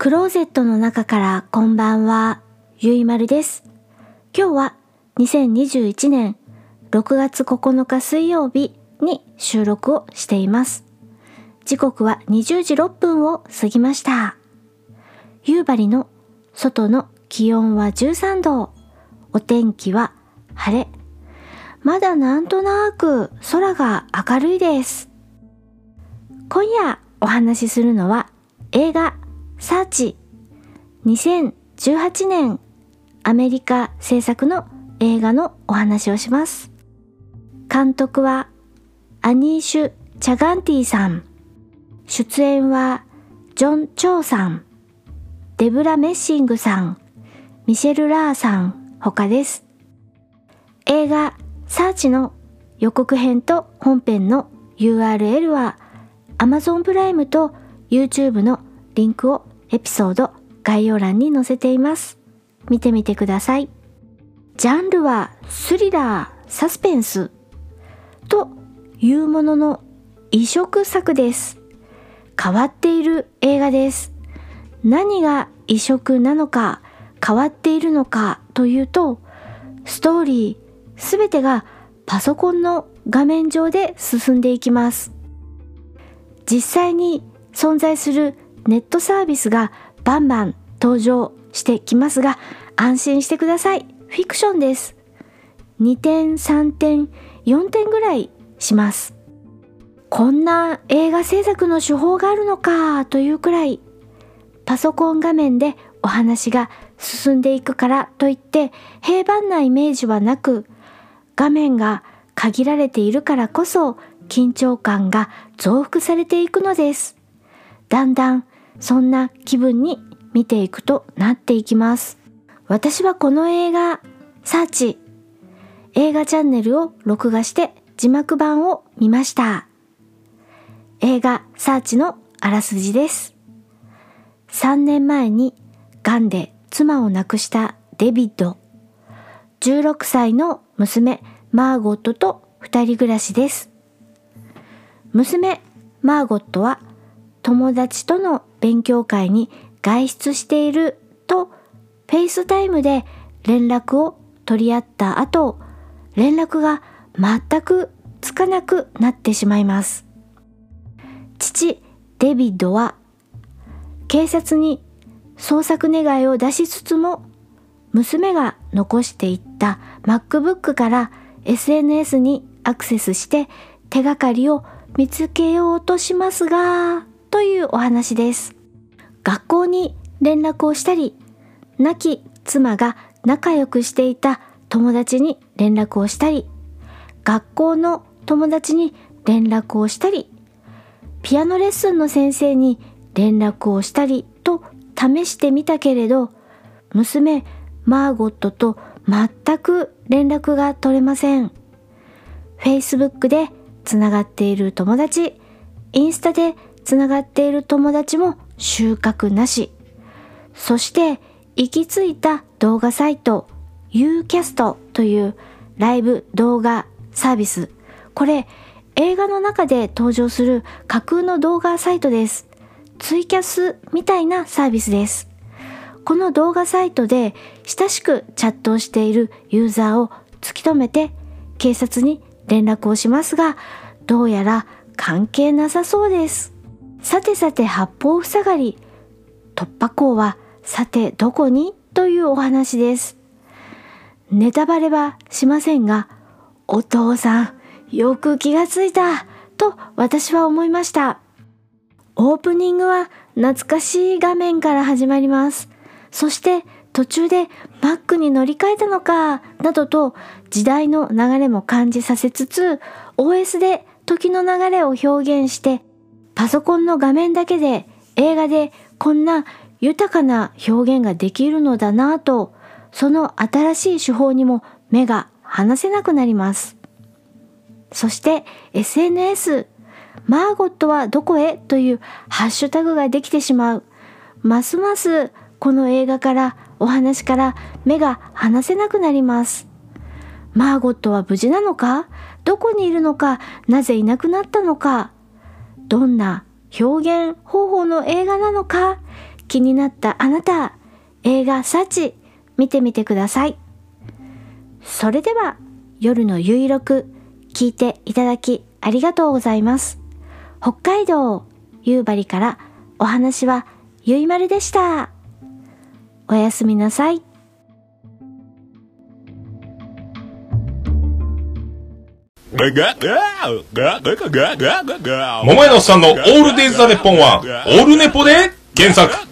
クローゼットの中からこんばんは、ゆいまるです。今日は2021年6月9日水曜日に収録をしています。時刻は20時6分を過ぎました。夕張の外の気温は13度。お天気は晴れ。まだなんとなく空が明るいです。今夜お話しするのは映画サーチ2018年アメリカ制作の映画のお話をします。監督はアニーシュ・チャガンティさん。出演はジョン・チョウさん、デブラ・メッシングさん、ミシェル・ラーさん他です。映画サーチの予告編と本編の URL は Amazon プライムと YouTube のリンクをエピソード概要欄に載せています。見てみてください。ジャンルはスリラー、サスペンスというものの異色作です。変わっている映画です。何が異色なのか変わっているのかというと、ストーリーすべてがパソコンの画面上で進んでいきます。実際に存在するネットサービスがバンバン登場してきますが、安心してください。フィクションです。2点、3点、4点ぐらいします。こんな映画制作の手法があるのかというくらい、パソコン画面でお話が進んでいくからといって平凡なイメージはなく、画面が限られているからこそ緊張感が増幅されていくのです。だんだんそんな気分に見ていくとなっていきます。私はこの映画、サーチ、映画チャンネルを録画して字幕版を見ました。映画サーチのあらすじです。3年前に癌で妻を亡くしたデビッド。16歳の娘マーゴットと二人暮らしです。娘マーゴットは友達との勉強会に外出しているとフェイスタイムで連絡を取り合った後、連絡が全くつかなくなってしまいます。父デビッドは警察に捜索願いを出しつつも娘が残していった MacBook から SNS にアクセスして手がかりを見つけようとしますがというお話です。学校に連絡をしたり亡き妻が仲良くしていた友達に連絡をしたり学校の友達に連絡をしたりピアノレッスンの先生に連絡をしたりと試してみたけれど娘マーゴットと全く連絡が取れません Facebook でつながっている友達インスタでつながっている友達も収穫なしそして行き着いた動画サイト Ucast というライブ動画サービスこれ映画の中で登場する架空の動画サイトです。ツイキャスみたいなサービスです。この動画サイトで親しくチャットをしているユーザーを突き止めて警察に連絡をしますが、どうやら関係なさそうです。さてさて八方塞がり、突破口はさてどこに？というお話です。ネタバレはしませんが、お父さん、よく気がついたと私は思いました。オープニングは懐かしい画面から始まります。そして途中で Mac に乗り換えたのかなどと時代の流れも感じさせつつ OS で時の流れを表現してパソコンの画面だけで映画でこんな豊かな表現ができるのだなぁとその新しい手法にも目が離せなくなります。そして SNS、マーゴットはどこへというハッシュタグができてしまう。ますますこの映画からお話から目が離せなくなります。マーゴットは無事なのか？どこにいるのか？なぜいなくなったのか？どんな表現方法の映画なのか気になったあなた、映画サチ見てみてください。それでは夜のゆいろく聞いていただきありがとうございます。北海道夕張からお話はゆいまるでした。おやすみなさい。桃屋のおっさんのオールデイズ・ザ・ネッポンは、オールネポで検索。